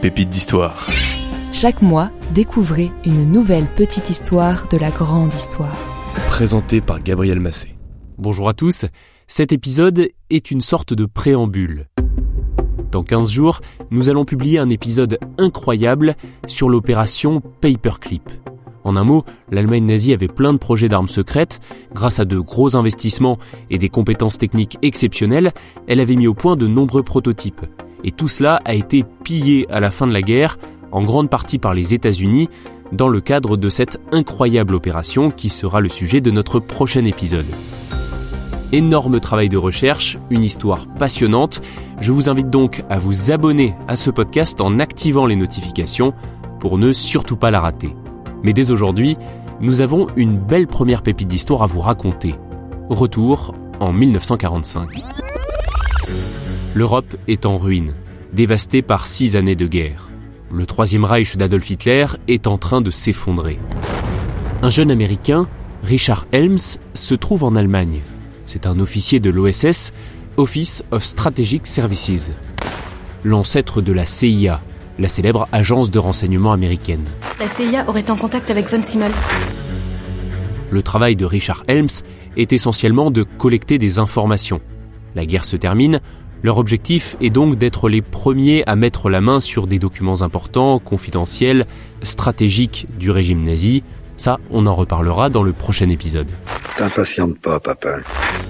pépites d'histoire. Chaque mois, découvrez une nouvelle petite histoire de la grande histoire. Présenté par Gabriel Massé. Bonjour à tous, cet épisode est une sorte de préambule. Dans 15 jours, nous allons publier un épisode incroyable sur l'opération Paperclip. En un mot, l'Allemagne nazie avait plein de projets d'armes secrètes. Grâce à de gros investissements et des compétences techniques exceptionnelles, elle avait mis au point de nombreux prototypes. Et tout cela a été pillé à la fin de la guerre, en grande partie par les États-Unis, dans le cadre de cette incroyable opération qui sera le sujet de notre prochain épisode. Énorme travail de recherche, une histoire passionnante. Je vous invite donc à vous abonner à ce podcast en activant les notifications pour ne surtout pas la rater. Mais dès aujourd'hui, nous avons une belle première pépite d'histoire à vous raconter. Retour en 1945. L'Europe est en ruine, dévastée par six années de guerre. Le troisième Reich d'Adolf Hitler est en train de s'effondrer. Un jeune Américain, Richard Helms, se trouve en Allemagne. C'est un officier de l'OSS, Office of Strategic Services, l'ancêtre de la CIA, la célèbre agence de renseignement américaine. La CIA aurait en contact avec Von Simmel. Le travail de Richard Helms est essentiellement de collecter des informations. La guerre se termine, leur objectif est donc d'être les premiers à mettre la main sur des documents importants, confidentiels, stratégiques du régime nazi. Ça, on en reparlera dans le prochain épisode. T'impatiente pas, papa.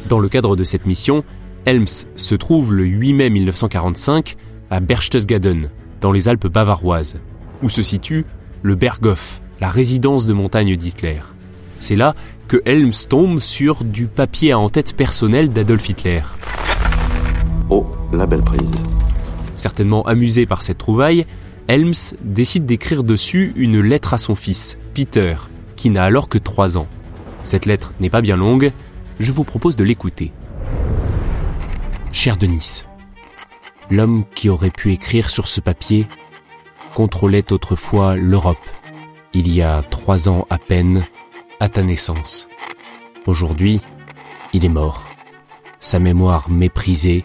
Dans le cadre de cette mission, Helms se trouve le 8 mai 1945 à Berchtesgaden, dans les Alpes bavaroises, où se situe le Berghof, la résidence de montagne d'Hitler. C'est là que Helms tombe sur du papier à en-tête personnel d'Adolf Hitler. La belle prise. Certainement amusé par cette trouvaille, Helms décide d'écrire dessus une lettre à son fils, Peter, qui n'a alors que 3 ans. Cette lettre n'est pas bien longue, je vous propose de l'écouter. Cher Denis, l'homme qui aurait pu écrire sur ce papier contrôlait autrefois l'Europe, il y a trois ans à peine, à ta naissance. Aujourd'hui, il est mort, sa mémoire méprisée,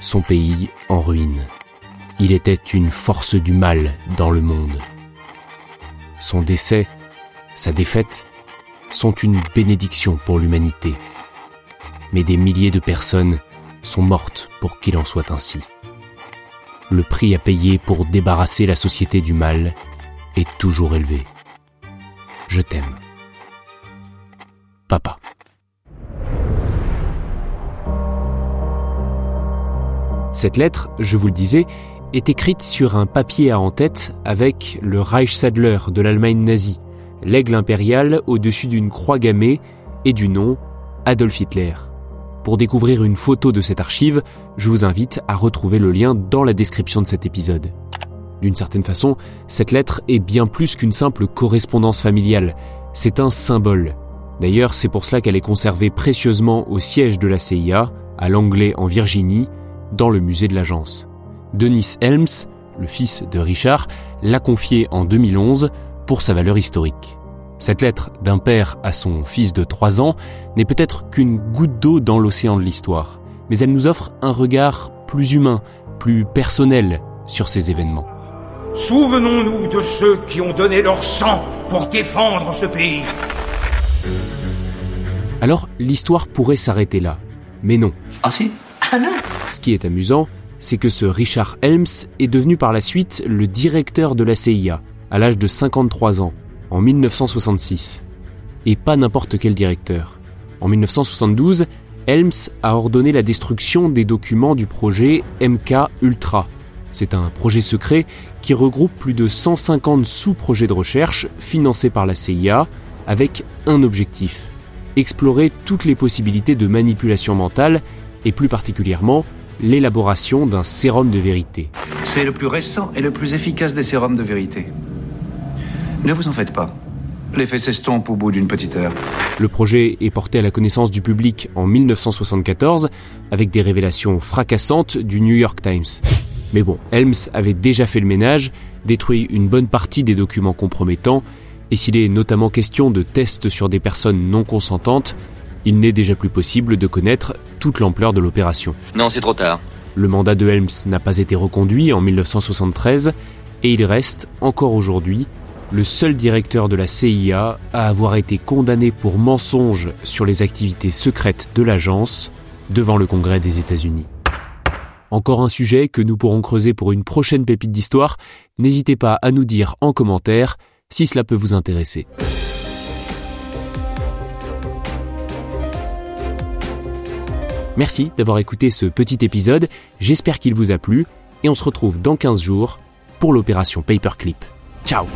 son pays en ruine. Il était une force du mal dans le monde. Son décès, sa défaite, sont une bénédiction pour l'humanité. Mais des milliers de personnes sont mortes pour qu'il en soit ainsi. Le prix à payer pour débarrasser la société du mal est toujours élevé. Je t'aime. Papa. Cette lettre, je vous le disais, est écrite sur un papier à en-tête avec le Reichsadler de l'Allemagne nazie, l'aigle impérial au-dessus d'une croix gammée et du nom Adolf Hitler. Pour découvrir une photo de cette archive, je vous invite à retrouver le lien dans la description de cet épisode. D'une certaine façon, cette lettre est bien plus qu'une simple correspondance familiale, c'est un symbole. D'ailleurs, c'est pour cela qu'elle est conservée précieusement au siège de la CIA, à Langley en Virginie, dans le musée de l'agence. Denis Helms, le fils de Richard, l'a confiée en 2011 pour sa valeur historique. Cette lettre d'un père à son fils de 3 ans n'est peut-être qu'une goutte d'eau dans l'océan de l'histoire, mais elle nous offre un regard plus humain, plus personnel sur ces événements. Souvenons-nous de ceux qui ont donné leur sang pour défendre ce pays. Alors l'histoire pourrait s'arrêter là, mais non. Ah si? Ah non Ce qui est amusant, c'est que ce Richard Helms est devenu par la suite le directeur de la CIA, à l'âge de 53 ans, en 1966. Et pas n'importe quel directeur. En 1972, Helms a ordonné la destruction des documents du projet MK Ultra. C'est un projet secret qui regroupe plus de 150 sous-projets de recherche financés par la CIA avec un objectif explorer toutes les possibilités de manipulation mentale et plus particulièrement l'élaboration d'un sérum de vérité. C'est le plus récent et le plus efficace des sérums de vérité. Ne vous en faites pas. L'effet s'estompe au bout d'une petite heure. Le projet est porté à la connaissance du public en 1974 avec des révélations fracassantes du New York Times. Mais bon, Helms avait déjà fait le ménage, détruit une bonne partie des documents compromettants et s'il est notamment question de tests sur des personnes non consentantes, il n'est déjà plus possible de connaître toute l'ampleur de l'opération. Non, c'est trop tard. Le mandat de Helms n'a pas été reconduit en 1973 Et il reste, encore aujourd'hui, le seul directeur de la CIA à avoir été condamné pour mensonge sur les activités secrètes de l'agence devant le Congrès des États-Unis. Encore un sujet que nous pourrons creuser pour une prochaine pépite d'histoire. N'hésitez pas à nous dire en commentaire si cela peut vous intéresser. Merci d'avoir écouté ce petit épisode, j'espère qu'il vous a plu et on se retrouve dans 15 jours pour l'opération Paperclip. Ciao